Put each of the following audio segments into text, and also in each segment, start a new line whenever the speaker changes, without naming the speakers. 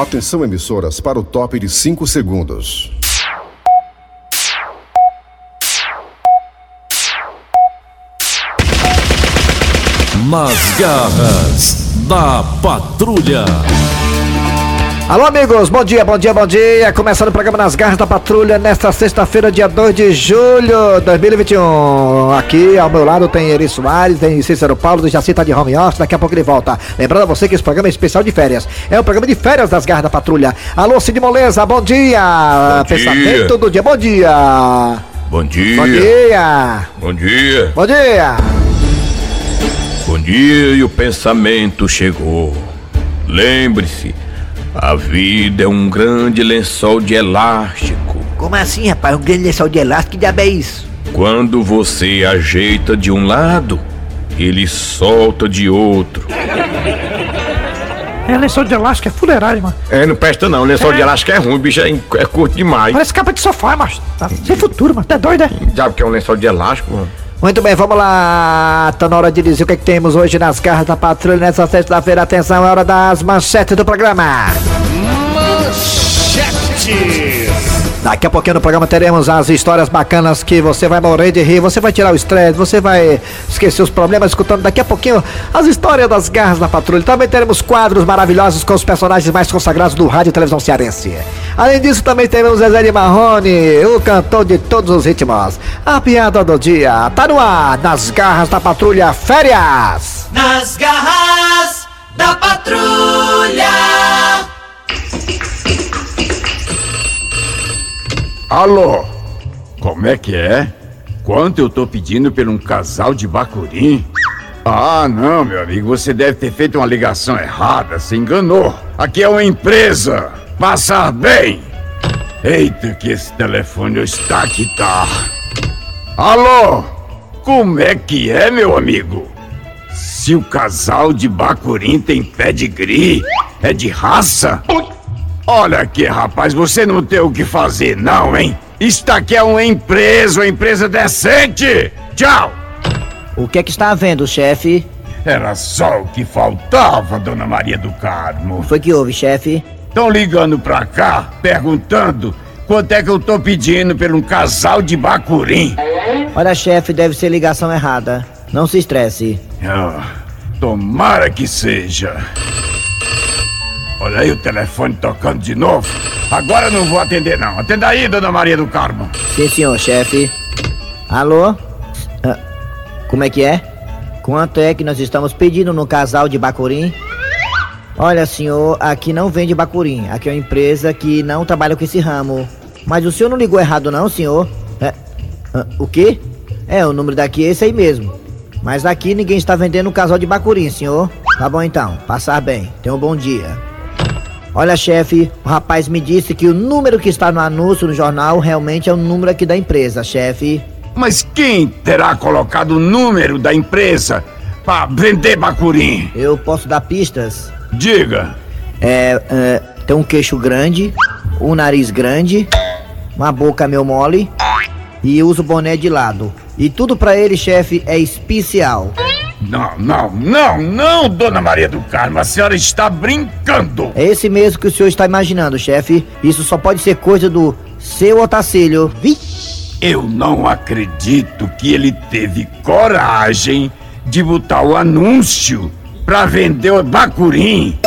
Atenção emissoras para o top de 5 segundos.
Nas garras da patrulha.
Alô, amigos, bom dia, bom dia, bom dia. Começando o programa Nas Garras da Patrulha nesta sexta-feira, dia 2 de julho de 2021. Aqui ao meu lado tem Eri Soares, tem Cícero Paulo, do Jaci tá de home office, daqui a pouco ele volta. Lembrando a você que esse programa é especial de férias. É o programa de férias das Garras da Patrulha. Alô, Cid Moleza, bom dia.
Bom dia.
Pensamento do dia, bom dia.
Bom dia.
Bom dia.
Bom dia.
Bom dia.
Bom dia e o pensamento chegou. Lembre-se, a vida é um grande lençol de elástico.
Como assim, rapaz? Um grande lençol de elástico, que diabo é isso?
Quando você ajeita de um lado, ele solta de outro.
É lençol de elástico, é fuleiragem, mano.
É, não presta não. Lençol de elástico é ruim, bicho é, é curto demais.
Parece capa de sofá, macho. Tá sem futuro, mano. Tá doido, é?
Sabe o que é um lençol de elástico, mano?
Muito bem, vamos lá. Tá na hora de dizer o que, é que temos hoje nas garras da patrulha nessa sexta-feira. Atenção, é hora das manchetes do programa. Daqui a pouquinho no programa teremos as histórias bacanas que você vai morrer de rir, você vai tirar o estresse, você vai esquecer os problemas escutando daqui a pouquinho as histórias das garras da patrulha. Também teremos quadros maravilhosos com os personagens mais consagrados do rádio e televisão cearense. Além disso, também teremos Zezé de Marrone, o cantor de todos os ritmos. A piada do dia tá no ar, nas garras da patrulha Férias.
Nas garras da patrulha.
Alô? Como é que é? Quanto eu tô pedindo por um casal de bacurim? Ah, não, meu amigo, você deve ter feito uma ligação errada, se enganou. Aqui é uma empresa. Passar bem. Eita, que esse telefone está que tá. Alô? Como é que é, meu amigo? Se o casal de bacurim tem pedigree, é de raça? Olha aqui, rapaz, você não tem o que fazer, não, hein? Isto aqui é uma empresa, uma empresa decente! Tchau!
O que é que está havendo, chefe?
Era só o que faltava, dona Maria do Carmo.
Foi que houve, chefe?
Estão ligando pra cá, perguntando quanto é que eu tô pedindo por um casal de bacurim.
Olha, chefe, deve ser ligação errada. Não se estresse.
Ah, tomara que seja. Olha aí o telefone tocando de novo. Agora não vou atender, não. Atenda aí, dona Maria do Carmo.
Sim, senhor, chefe. Alô? Ah, como é que é? Quanto é que nós estamos pedindo no casal de bacurim? Olha, senhor, aqui não vende bacurim. Aqui é uma empresa que não trabalha com esse ramo. Mas o senhor não ligou errado, não, senhor? É, ah, o quê? É, o número daqui é esse aí mesmo. Mas aqui ninguém está vendendo um casal de bacurim, senhor. Tá bom então, passar bem. Tenha um bom dia. Olha, chefe, o rapaz me disse que o número que está no anúncio no jornal realmente é o número aqui da empresa, chefe.
Mas quem terá colocado o número da empresa para vender bacurim?
Eu posso dar pistas?
Diga.
É, é, tem um queixo grande, um nariz grande, uma boca meio mole e usa o boné de lado. E tudo pra ele, chefe, é especial.
Não, não, não, não, dona Maria do Carmo, a senhora está brincando.
É esse mesmo que o senhor está imaginando, chefe. Isso só pode ser coisa do seu Otacílio.
Eu não acredito que ele teve coragem de botar o anúncio para vender o bacurim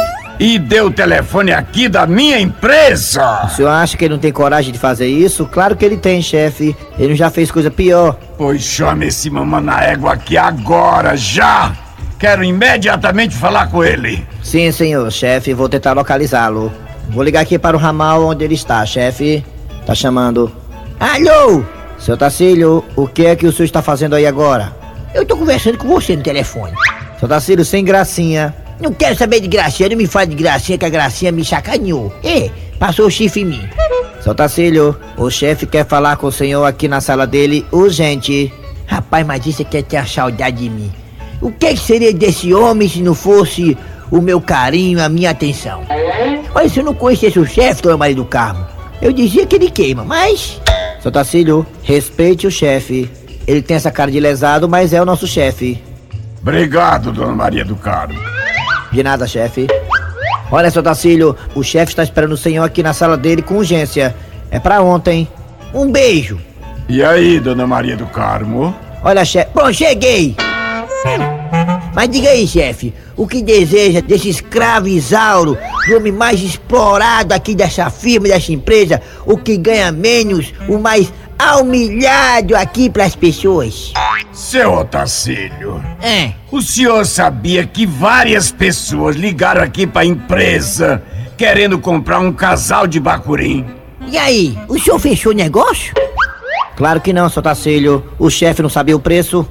e deu o telefone aqui da minha empresa.
O senhor acha que ele não tem coragem de fazer isso? Claro que ele tem, chefe. Ele já fez coisa pior.
Pois chame esse mamãe na égua aqui agora, já! Quero imediatamente falar com ele.
Sim, senhor, chefe. Vou tentar localizá-lo. Vou ligar aqui para o ramal onde ele está, chefe. Tá chamando. Alô? Seu Tacílio, o que é que o senhor está fazendo aí agora?
Eu tô conversando com você no telefone.
Seu Tacílio, sem gracinha.
Não quero saber de gracinha, não me fale de gracinha, que a gracinha me sacaneou. É, passou o chifre em mim.
Seu Tacílio, o chefe quer falar com o senhor aqui na sala dele urgente.
Rapaz, mas isso quer ter a saudade de mim. O que, que seria desse homem se não fosse o meu carinho, a minha atenção? Olha, se eu não conhecesse o chefe, dona Maria do Carmo, eu dizia que ele queima, mas.
Seu Tacílio, respeite o chefe. Ele tem essa cara de lesado, mas é o nosso chefe.
Obrigado, dona Maria do Carmo.
De nada, chefe. Olha, seu Tacílio, o chefe está esperando o senhor aqui na sala dele com urgência. É pra ontem. Um beijo.
E aí, dona Maria do Carmo?
Olha, chefe. Pronto, cheguei! Mas diga aí, chefe, o que deseja desse escravo Isauro, o homem mais explorado aqui dessa firma, dessa empresa, o que ganha menos, o mais humilhado aqui pras pessoas?
Seu Otacílio,
É.
o senhor sabia que várias pessoas ligaram aqui pra empresa querendo comprar um casal de bacurim?
E aí, o senhor fechou o negócio? Claro que não, seu Tacílio. O chefe não sabia o preço.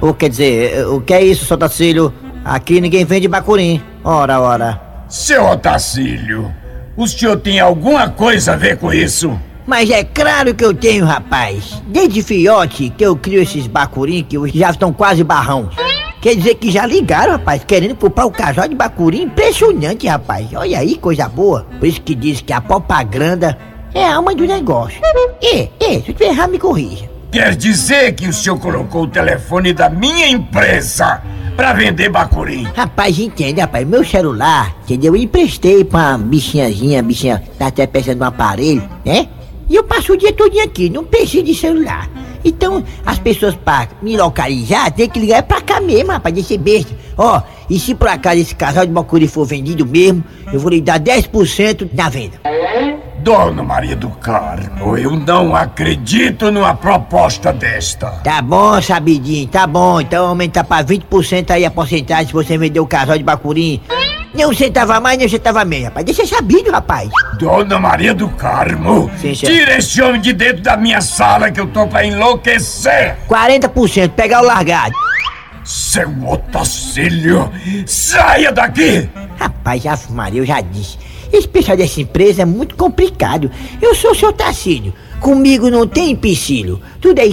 Ou quer dizer, o que é isso, seu Tacílio? Aqui ninguém vende bacurim. Ora, ora.
Seu Otacílio, o senhor tem alguma coisa a ver com isso?
Mas é claro que eu tenho, rapaz. Desde fiote que eu crio esses bacurim que hoje já estão quase barrão. Quer dizer que já ligaram, rapaz, querendo comprar o casal de bacurim. Impressionante, rapaz. Olha aí, coisa boa. Por isso que diz que a propaganda é a alma do negócio. E, e, se eu tiver errado, me corrija.
Quer dizer que o senhor colocou o telefone da minha empresa pra vender bacurim?
Rapaz, entende, rapaz? Meu celular, entendeu? Eu emprestei pra uma bichinhazinha, bichinha tá até precisando de um aparelho, né? E eu passo o dia todo aqui, não preciso de celular. Então, as pessoas pra me localizar, tem que ligar pra cá mesmo, rapaz, desse besta. Ó, e se por acaso esse casal de bacuri for vendido mesmo, eu vou lhe dar 10% na venda.
Dona Maria do Carmo, eu não acredito numa proposta desta.
Tá bom, sabidinho, tá bom. Então aumenta pra 20% aí a porcentagem se você vender o casal de bacurim. Nem um centavo mais, nem um centavo menos, rapaz. Deixa sabido, rapaz.
Dona Maria do Carmo,
Sim,
tira esse homem de dentro da minha sala que eu tô pra enlouquecer.
40%, pegar o largado.
Seu Otacílio, saia daqui!
Rapaz, Ave Maria, eu já disse. Esse pessoal dessa empresa é muito complicado. Eu sou seu Tacílio. Comigo não tem empecilho. Tudo é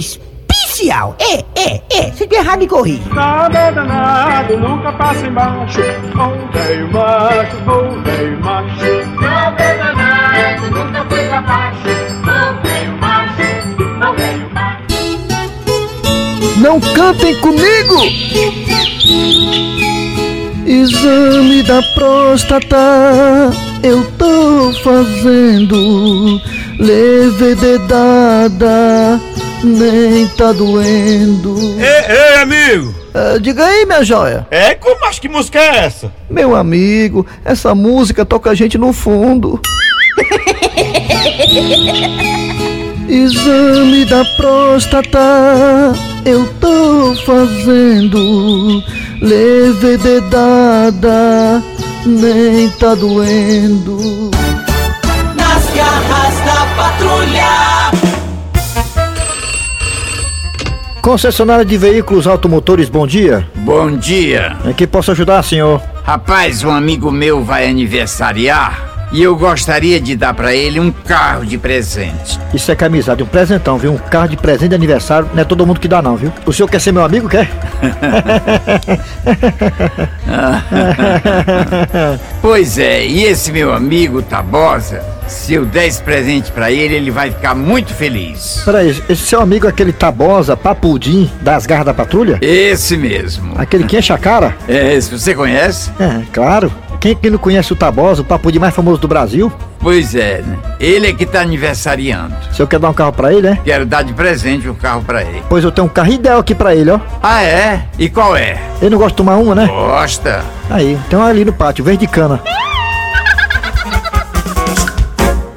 especial. É, é, é. Se der errado, me corrija.
Nada danado, nunca passa embaixo. Ô velho macho, ô velho macho. Nada danado, nunca foi pra baixo. Ô velho macho, ô velho macho.
Não cantem comigo! Exame da próstata eu tô fazendo. Leve dedada, nem tá doendo.
Ei, ei, amigo!
Ah, diga aí, minha joia.
É, como acho que música é essa?
Meu amigo, essa música toca a gente no fundo. Exame da próstata eu tô fazendo. Leve dedada, nem tá doendo.
Nas garras da patrulha.
Concessionária de veículos automotores, bom dia.
Bom dia.
Em que posso ajudar, senhor?
Rapaz, um amigo meu vai aniversariar e eu gostaria de dar pra ele um carro de presente.
Isso é camisada, um presentão, viu? Um carro de presente de aniversário, não é todo mundo que dá não, viu? O senhor quer ser meu amigo, quer?
Pois é, e esse meu amigo Tabosa, se eu der esse presente pra ele, ele vai ficar muito feliz.
Peraí, esse seu amigo é aquele Tabosa, papudim, das garras da patrulha?
Esse mesmo.
Aquele que enche a cara?
É, esse você conhece?
É, claro. Quem que não conhece o Tabosa, o papudim mais famoso do Brasil?
Pois é, né? Ele é que tá aniversariando.
O senhor quer dar um carro pra ele, né?
Quero dar de presente um carro pra ele.
Pois eu tenho um carro ideal aqui pra ele, ó.
Ah, é? E qual é?
Ele não gosta de tomar uma, né?
Gosta.
Aí, tem um ali no pátio, verde cana.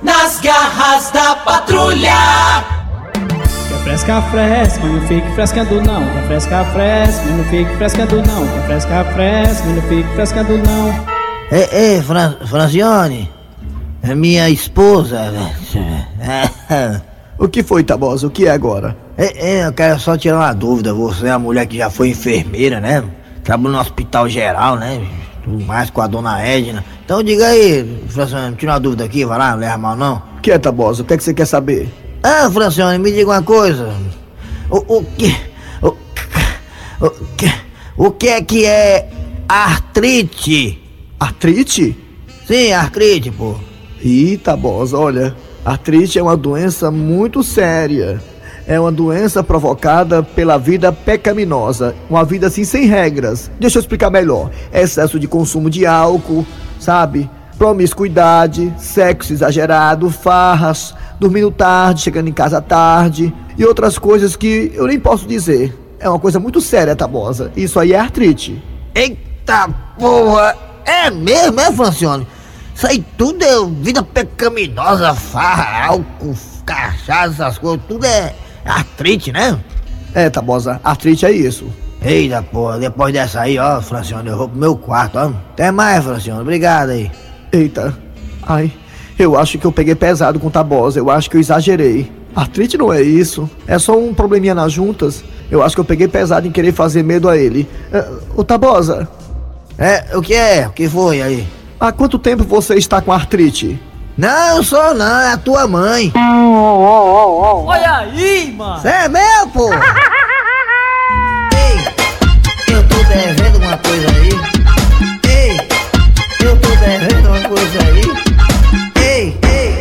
Nas garras da patrulha.
Quer fresca, fresca, mas não fique frescando não. Quer fresca, fresca, mas não fique frescando não. Quer fresca, fresca, mas não fique frescando não.
Ei, ei, Fran Francione. É minha esposa.
O que foi, Tabosa? O que é agora?
É, é, eu quero só tirar uma dúvida. Você é a mulher que já foi enfermeira, né? Trabalhou no hospital geral, né? Tudo mais com a dona Edna. Então diga aí, Francione, tira uma dúvida aqui, vai lá, não leva mal não.
O que é, Tabosa? O que é que você quer saber?
Ah, Francione, me diga uma coisa. O, o que. O, o, que- o que é que é artrite?
Artrite?
Sim, artrite, pô.
Ih, Tabosa, olha, artrite é uma doença muito séria. É uma doença provocada pela vida pecaminosa, uma vida assim sem regras. Deixa eu explicar melhor. Excesso de consumo de álcool, sabe? Promiscuidade, sexo exagerado, farras, dormindo tarde, chegando em casa tarde e outras coisas que eu nem posso dizer. É uma coisa muito séria, Tabosa. Isso aí é artrite.
Eita porra! É mesmo, é, Francione? Isso aí tudo é vida pecaminosa, farra, álcool, cachaça, essas coisas, tudo é artrite, né?
É, Tabosa, artrite é isso.
Eita porra, depois dessa aí, ó, Francione, eu vou pro meu quarto, ó. Até mais, Francione, obrigado aí.
Eita, ai, eu acho que eu peguei pesado com Tabosa, eu acho que eu exagerei. Artrite não é isso, é só um probleminha nas juntas. Eu acho que eu peguei pesado em querer fazer medo a ele. Uh, ô Tabosa.
É, o que é? O que foi aí?
Há quanto tempo você está com artrite?
Não, sou não, é a tua mãe.
Olha aí, mano.
Cê é meu, pô. Ei, eu tô devendo uma coisa aí. Ei, eu tô devendo uma coisa aí. Ei, ei.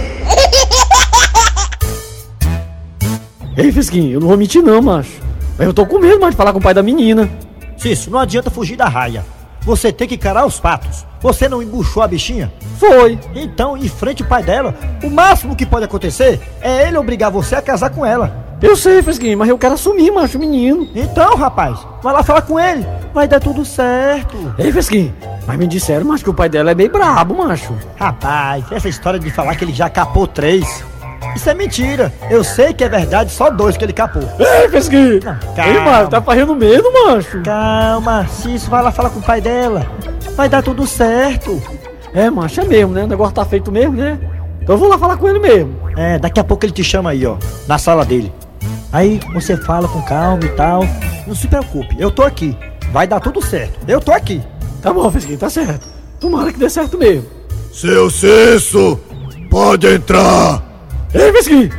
Ei, Fisquinho, eu não vou mentir não, macho. Eu tô com medo, mais de falar com o pai da menina.
Cício, não adianta fugir da raia. Você tem que encarar os fatos. Você não embuchou a bichinha?
Foi.
Então, enfrente o pai dela. O máximo que pode acontecer é ele obrigar você a casar com ela.
Eu sei, Fisquinho, mas eu quero assumir, macho, menino.
Então, rapaz, vai lá falar com ele. Vai dar tudo certo.
Ei, Fisquinho, mas me disseram, macho, que o pai dela é bem brabo, macho.
Rapaz, essa história de falar que ele já capou três. Isso é mentira. Eu sei que é verdade, só dois que ele capou.
Ei, Fisquinho. Ei, mano, tá fazendo medo, macho.
Calma, Cício, vai lá falar com o pai dela. Vai dar tudo certo.
É, macho, é mesmo, né? O negócio tá feito mesmo, né? Então eu vou lá falar com ele mesmo.
É, daqui a pouco ele te chama aí, ó, na sala dele. Aí você fala com calma e tal. Não se preocupe, eu tô aqui. Vai dar tudo certo. Eu tô aqui.
Tá bom, Fisquinho, tá certo. Tomara que dê certo mesmo.
Seu Cesso, pode entrar.
Ei, Fisquinho,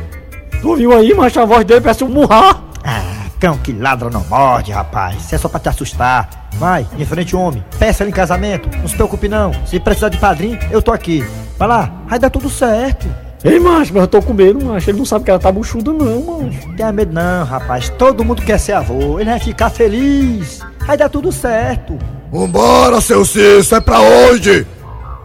tu ouviu aí, macho? A voz dele parece um murrar.
Ah, cão que ladra não morde, rapaz. Isso é só pra te assustar. Vai, em frente o homem. Peça ele em casamento. Não se preocupe não. Se precisar de padrinho, eu tô aqui. Vai lá, vai dar tudo certo.
Ei, macho, mas eu tô com medo, macho. Ele não sabe que ela tá buchuda, não, macho.
Tenha medo não, rapaz. Todo mundo quer ser avô. Ele vai ficar feliz. Vai dar tudo certo.
Vambora, seu Cício, é pra hoje.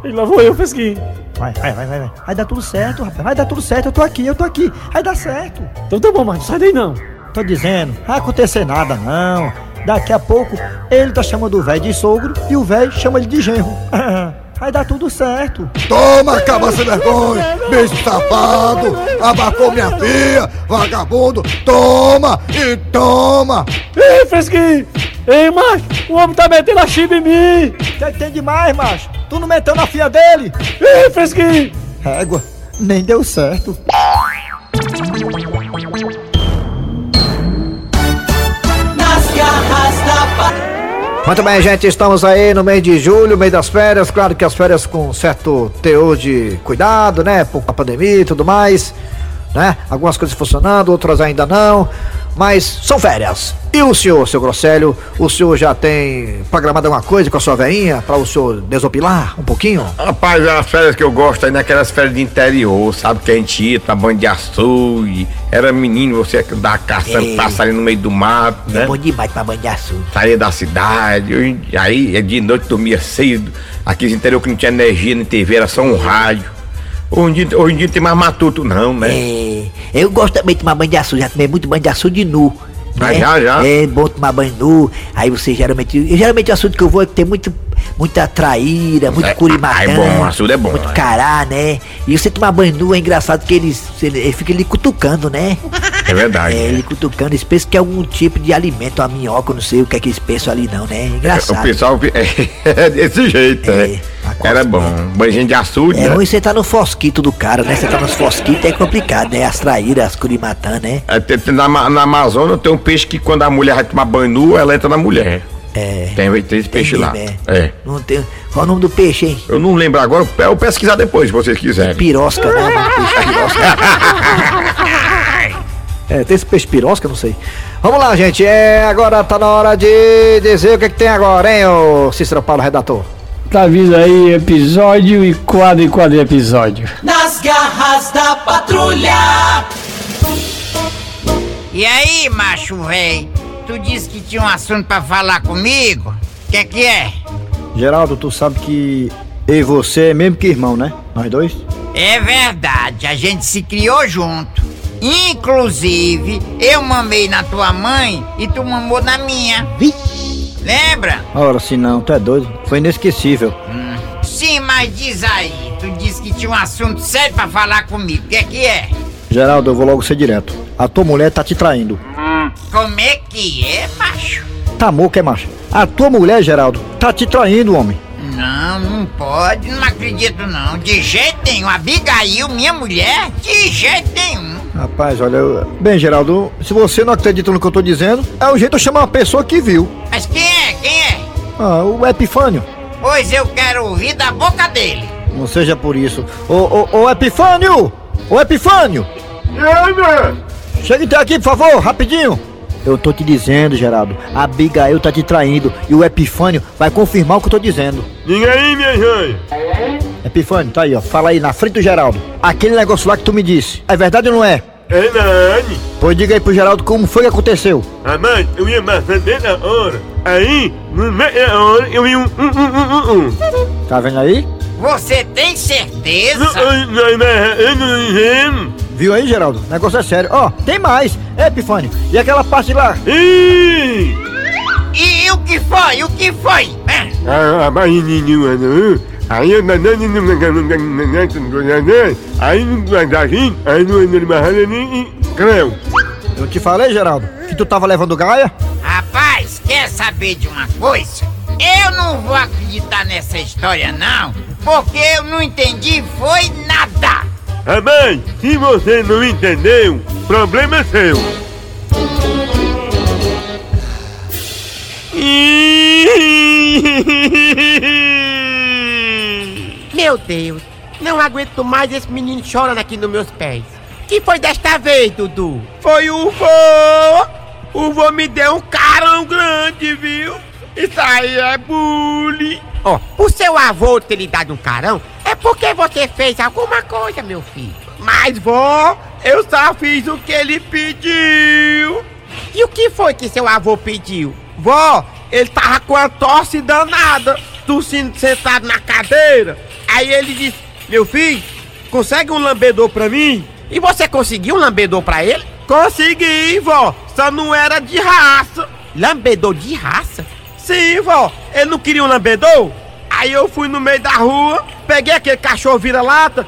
E lá vou eu, Fisquinho.
Vai, vai, vai, vai, vai. Vai dar tudo certo, rapaz. Vai dar tudo certo. Eu tô aqui, eu tô aqui. Vai dar certo.
Então tá bom, macho. Sai daí não.
Tô dizendo, vai acontecer nada não. Daqui a pouco ele tá chamando o velho de sogro e o velho chama ele de genro. Vai dar tudo certo.
Toma, caba sem vergonha, bicho safado, abacou minha filha, vagabundo, toma e toma.
Ei, Fresquinho, ei, macho, o homem tá metendo a chiba em mim.
Que tem demais, macho? Tu não meteu na filha dele?
Ei, Fresquinho.
Régua, nem deu certo.
Muito bem, gente, estamos aí no mês de julho, mês das férias. Claro que as férias com certo teor de cuidado, né? Por a pandemia e tudo mais, né? Algumas coisas funcionando, outras ainda não. Mas são férias. E o senhor, seu Grosselho, o senhor já tem programado alguma coisa com a sua veinha para o senhor desopilar um pouquinho?
Rapaz, as férias que eu gosto aí naquelas férias de interior, sabe? Que a gente ia pra banho de açude, era menino, você dá caçando
Ei.
passarinho no meio do mato,
É
né?
bom demais pra banho de açúcar.
Saía da cidade, aí de noite dormia cedo, aqui no interior que não tinha energia, nem TV, era só um rádio. Hoje em dia, hoje em dia não tem mais matuto não, né?
É, eu gosto também de tomar banho de açúcar, já tomei muito banho de açúcar nu.
Ah,
né?
já, já?
É bom tomar banho nu. Aí você geralmente. eu, geralmente o açude que eu vou é que tem muito, muita traíra, muito
É,
curimatã.
ah, é bom, o açude é bom,
Muito
é.
cará, né? E você tomar banho nu é engraçado que eles, ele, ele fica ali cutucando, né?
É verdade.
É, ele cutucando, eles pensam que é algum tipo de alimento, a minhoca, eu não sei o que é que eles pensam ali não, né? É
O
engraçado.
pessoal é desse jeito, é. Era bom. Banho de açude,
É
né?
ruim você tá no fosquito do cara, né? Você tá nos fosquitos é complicado, né? As traíras, as curimatã, né?
É, na, na Amazônia tem um peixe que quando a mulher vai tomar banho nu, ela entra na mulher.
É.
Tem, tem esse peixe lá.
mesmo,
É.
Não tem... Qual o nome do peixe, hein?
Eu não lembro agora, eu vou pesquisar depois, se vocês quiserem.
Pirosca, né? Pirosca.
É, tem esse peixe pirosca, não sei. Vamos lá, gente. É, agora tá na hora de dizer o que, que tem agora, hein, ô Cícero Paulo, redator.
Tá vindo aí episódio e quadro e quadro episódio.
Nas garras da patrulha.
E aí, macho véi? Tu disse que tinha um assunto pra falar comigo? Que que é?
Geraldo, tu sabe que E você é mesmo que irmão, né? Nós dois?
É verdade, a gente se criou junto. Inclusive, eu mamei na tua mãe e tu mamou na minha. Lembra?
Ora, se não, tu é doido. Foi inesquecível.
Sim, mas diz aí, tu disse que tinha um assunto sério pra falar comigo. O que é que é?
Geraldo, eu vou logo ser direto. A tua mulher tá te traindo.
Como é que é, macho?
Tá moco, é macho? A tua mulher, Geraldo, tá te traindo, homem.
Não, não pode, não acredito não. De jeito nenhum. Abigail, minha mulher, de jeito nenhum.
Rapaz, olha, eu... bem, Geraldo, se você não acredita no que eu tô dizendo, é o jeito de eu chamar uma pessoa que viu.
Mas quem é? Quem é?
Ah, o Epifânio.
Pois eu quero ouvir da boca dele.
Não seja por isso. Ô, ô, ô, Epifânio! Ô, Epifânio! Chega então aqui, por favor, rapidinho. Eu tô te dizendo, Geraldo, a Abigail tá te traindo e o Epifânio vai confirmar o que eu tô dizendo.
Diga aí, minha joia.
Epifânio, tá aí, ó. Fala aí na frente do Geraldo. Aquele negócio lá que tu me disse, é verdade ou não é?
É verdade.
Pois diga aí pro Geraldo como foi que aconteceu.
Rapaz, eu ia dentro da hora. Aí, no meio da hora, eu vi um um um um um um.
Tá vendo aí?
Você tem certeza?
Não, não, não, não.
Viu aí, Geraldo? O negócio é sério. Ó, tem mais. É, Epifânio. E aquela parte lá?
Ih!
E o que foi? O que foi? Hã?
Ah, mas não. Aí eu aí não vai dar rim, aí não creu.
Eu te falei, Geraldo, que tu tava levando gaia?
Rapaz, quer saber de uma coisa? Eu não vou acreditar nessa história não, porque eu não entendi foi nada.
Rapaz, se você não entendeu, problema é seu.
Meu Deus, não aguento mais esse menino chorando aqui nos meus pés. Que foi desta vez, Dudu?
Foi o vô! O vô me deu um carão grande, viu? Isso aí é bullying.
Ó, o seu avô ter lhe dado um carão é porque você fez alguma coisa, meu filho.
Mas, vó, eu só fiz o que ele pediu.
E o que foi que seu avô pediu?
Vó, ele tava com a tosse danada, tossindo sentado na cadeira. Aí ele disse, meu filho, consegue um lambedor pra mim?
E você conseguiu um lambedor pra ele?
Consegui, vó, só não era de raça.
Lambedor de raça?
Sim, vó, ele não queria um lambedor? Aí eu fui no meio da rua, peguei aquele cachorro vira-lata,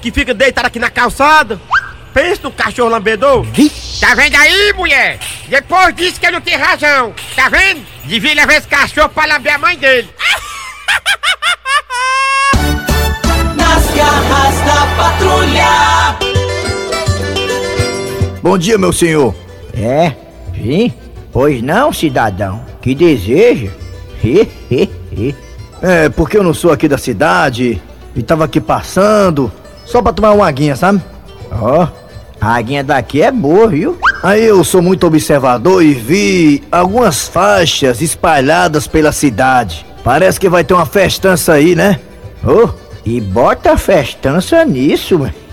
que fica deitado aqui na calçada. Pensa no cachorro lambedor.
Tá vendo aí, mulher? Depois disse que eu não tenho razão. Tá vendo? Devia levar esse cachorro pra lamber a mãe dele.
Patrulha.
Bom dia, meu senhor.
É? Sim? Pois não, cidadão. Que deseja? He, he, he.
É, porque eu não sou aqui da cidade e tava aqui passando, só pra tomar uma aguinha, sabe?
Ó, a aguinha daqui é boa, viu?
Aí eu sou muito observador e vi algumas faixas espalhadas pela cidade. Parece que vai ter uma festança aí, né?
Ô, e bota festança nisso,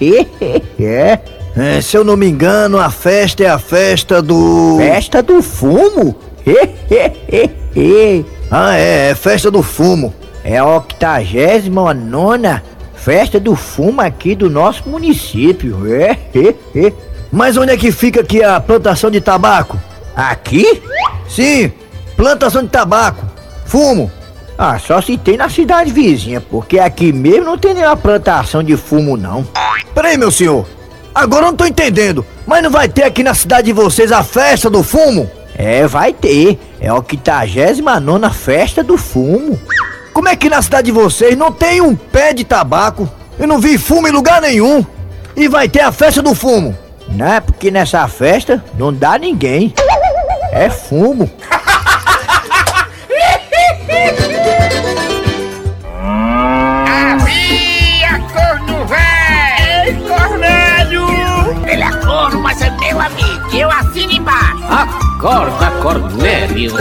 é.
É, se eu não me engano, a festa é a festa do.
Festa do fumo?
ah, é, é festa do fumo.
É a 89 festa do fumo aqui do nosso município. É, é, é.
Mas onde é que fica aqui a plantação de tabaco?
Aqui?
Sim, plantação de tabaco. Fumo.
Ah, só se tem na cidade vizinha, porque aqui mesmo não tem nenhuma plantação de fumo, não.
Peraí, meu senhor. Agora eu não tô entendendo. Mas não vai ter aqui na cidade de vocês a festa do fumo?
É, vai ter. É a 89 festa do fumo.
Como é que na cidade de vocês não tem um pé de tabaco? Eu não vi fumo em lugar nenhum. E vai ter a festa do fumo.
Não é porque nessa festa não dá ninguém. É fumo.
Acorda, Cornélio.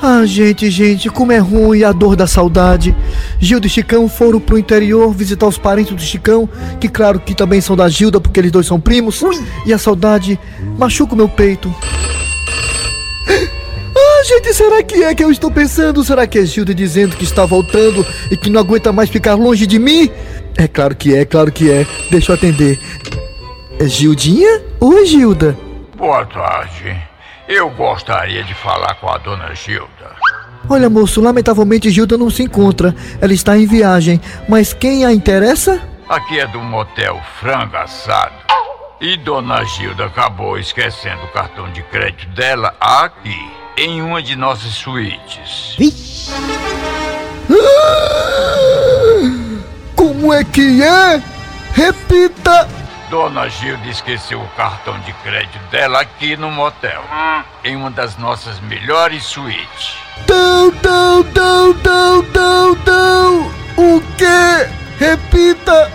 Ah, gente, gente, como é ruim a dor da saudade. Gilda e Chicão foram pro interior visitar os parentes do Chicão, que claro que também são da Gilda, porque eles dois são primos. E a saudade machuca o meu peito. Ah, gente, será que é que eu estou pensando? Será que é Gilda dizendo que está voltando e que não aguenta mais ficar longe de mim? É claro que é, claro que é. Deixa eu atender. É Gildinha? Oi, Gilda.
Boa tarde. Eu gostaria de falar com a dona Gilda.
Olha, moço, lamentavelmente Gilda não se encontra. Ela está em viagem. Mas quem a interessa?
Aqui é do motel Frango Assado. E dona Gilda acabou esquecendo o cartão de crédito dela aqui, em uma de nossas suítes.
Como é que é? Repita!
Dona Gilda esqueceu o cartão de crédito dela aqui no motel, em uma das nossas melhores suítes.
Não, não, não, não, não, não! O quê? Repita!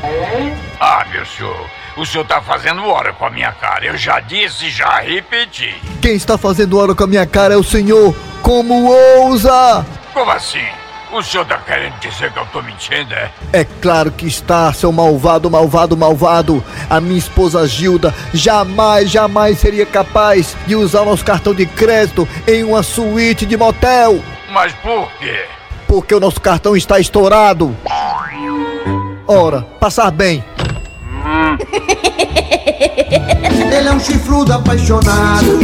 Ah, meu senhor, o senhor tá fazendo hora com a minha cara. Eu já disse e já repeti.
Quem está fazendo hora com a minha cara é o senhor. Como ousa?
Como assim? O senhor tá querendo dizer que eu tô mentindo, é?
É claro que está, seu malvado, malvado, malvado. A minha esposa Gilda jamais, jamais seria capaz de usar o nosso cartão de crédito em uma suíte de motel.
Mas por quê?
Porque o nosso cartão está estourado. Ora, passar bem.
Ele é um chifrudo apaixonado.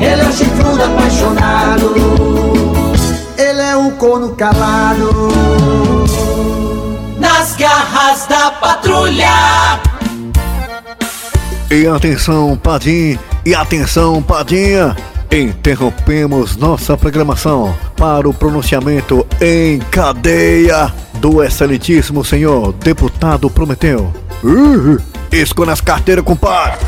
Ele é um chifrudo apaixonado. É um corno calado. Nas garras da patrulha.
E atenção, Padim, e atenção, Padinha. Interrompemos nossa programação para o pronunciamento em cadeia do excelentíssimo senhor deputado Prometeu. Uh, Isco nas carteiras, compadre.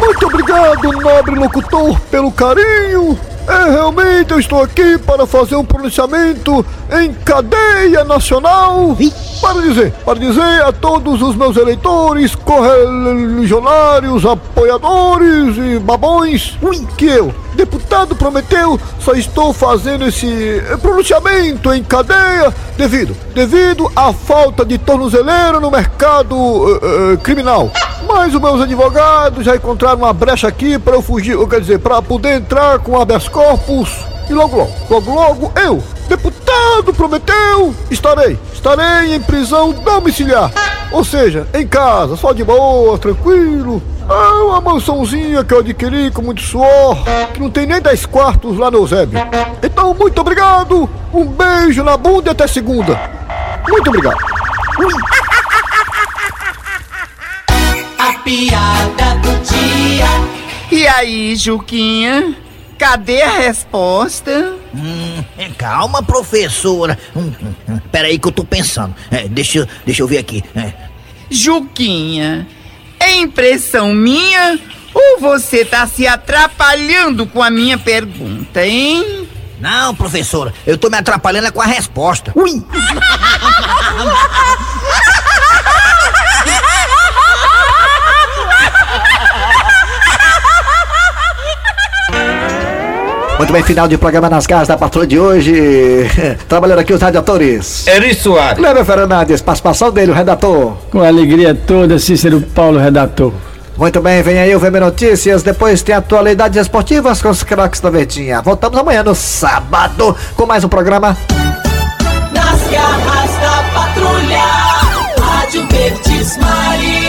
Muito obrigado, nobre locutor, pelo carinho. É, realmente eu estou aqui para fazer um pronunciamento em cadeia nacional para dizer, para dizer a todos os meus eleitores, correligionários, apoiadores e babões que eu, deputado Prometeu, só estou fazendo esse pronunciamento em cadeia devido, devido à falta de tornozeleira no mercado eh, eh, criminal. Mas os meus advogados já encontraram uma brecha aqui para eu fugir, ou quer dizer, para poder entrar com habeas corpus. E logo, logo, logo, logo, eu, deputado Prometeu, estarei, estarei em prisão domiciliar. Ou seja, em casa, só de boa, tranquilo. É uma mansãozinha que eu adquiri com muito suor, que não tem nem 10 quartos lá no Eusébio. Então, muito obrigado, um beijo na bunda e até segunda. Muito obrigado.
A piada do dia.
E aí, Juquinha? Cadê a resposta?
Hum, calma, professora. Hum, hum, hum, peraí que eu tô pensando. É, deixa, eu- deixa eu ver aqui. É.
Juquinha, é impressão minha ou você tá se atrapalhando com a minha pergunta, hein?
Não, professora, eu tô me atrapalhando é com a resposta. Ui!
Muito bem, final de programa nas garras da patrulha de hoje. Trabalhando aqui os radiadores.
Eri Soares.
Kleber Fernandes, participação dele, o redator.
Com alegria toda, Cícero Paulo, redator.
Muito bem, vem aí o VM Notícias, depois tem atualidades esportivas com os craques da Verdinha. Voltamos amanhã no sábado com mais um programa.
Nas garras da patrulha. Rádio Verdes Maria.